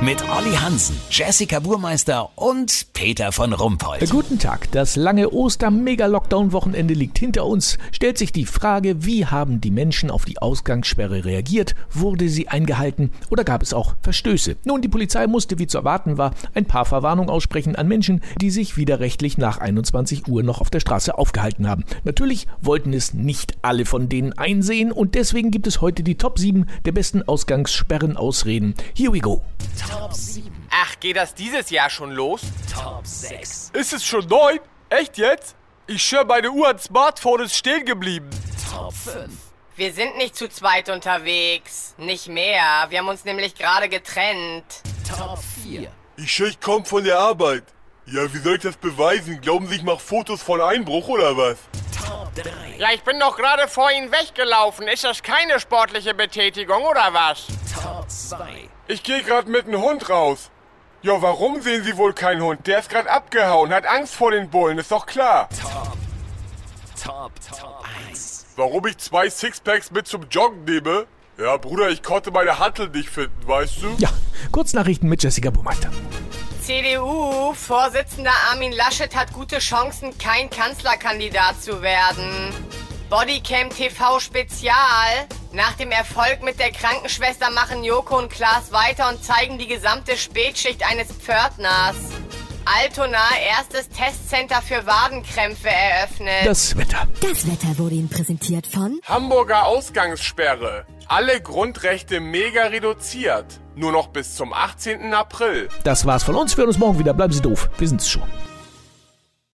Mit Olli Hansen, Jessica Burmeister und Peter von Rumpold. Guten Tag. Das lange Oster-Mega-Lockdown-Wochenende liegt hinter uns. Stellt sich die Frage, wie haben die Menschen auf die Ausgangssperre reagiert? Wurde sie eingehalten oder gab es auch Verstöße? Nun, die Polizei musste, wie zu erwarten war, ein paar Verwarnungen aussprechen an Menschen, die sich widerrechtlich nach 21 Uhr noch auf der Straße aufgehalten haben. Natürlich wollten es nicht alle von denen einsehen und deswegen gibt es heute die Top 7 der besten Ausgangssperren-Ausreden. Here we go. Top 7. Ach, geht das dieses Jahr schon los? Top 6. Ist es schon neun? Echt jetzt? Ich schwör, meine Uhr an Smartphone ist stehen geblieben. Top 5. Wir sind nicht zu zweit unterwegs. Nicht mehr. Wir haben uns nämlich gerade getrennt. Top 4. Ich schwör, ich komm von der Arbeit. Ja, wie soll ich das beweisen? Glauben Sie, ich mach Fotos von Einbruch oder was? Top 3. Ja, ich bin doch gerade vor Ihnen weggelaufen. Ist das keine sportliche Betätigung oder was? Top 2. Ich gehe gerade mit einem Hund raus. Ja, warum sehen Sie wohl keinen Hund? Der ist gerade abgehauen, hat Angst vor den Bullen, ist doch klar. Top. Top. Top 1. Warum ich zwei Sixpacks mit zum Joggen nehme? Ja, Bruder, ich konnte meine Hantel nicht finden, weißt du? Ja, Kurznachrichten mit Jessica Burmeister. CDU-Vorsitzender Armin Laschet hat gute Chancen, kein Kanzlerkandidat zu werden. Bodycam TV Spezial. Nach dem Erfolg mit der Krankenschwester machen Joko und Klaas weiter und zeigen die gesamte Spätschicht eines Pförtners. Altona erstes Testcenter für Wadenkrämpfe eröffnet. Das Wetter. Das Wetter wurde Ihnen präsentiert von Hamburger Ausgangssperre. Alle Grundrechte mega reduziert. Nur noch bis zum 18. April. Das war's von uns. Wir hören uns morgen wieder. Bleiben Sie doof. Wir sind's schon.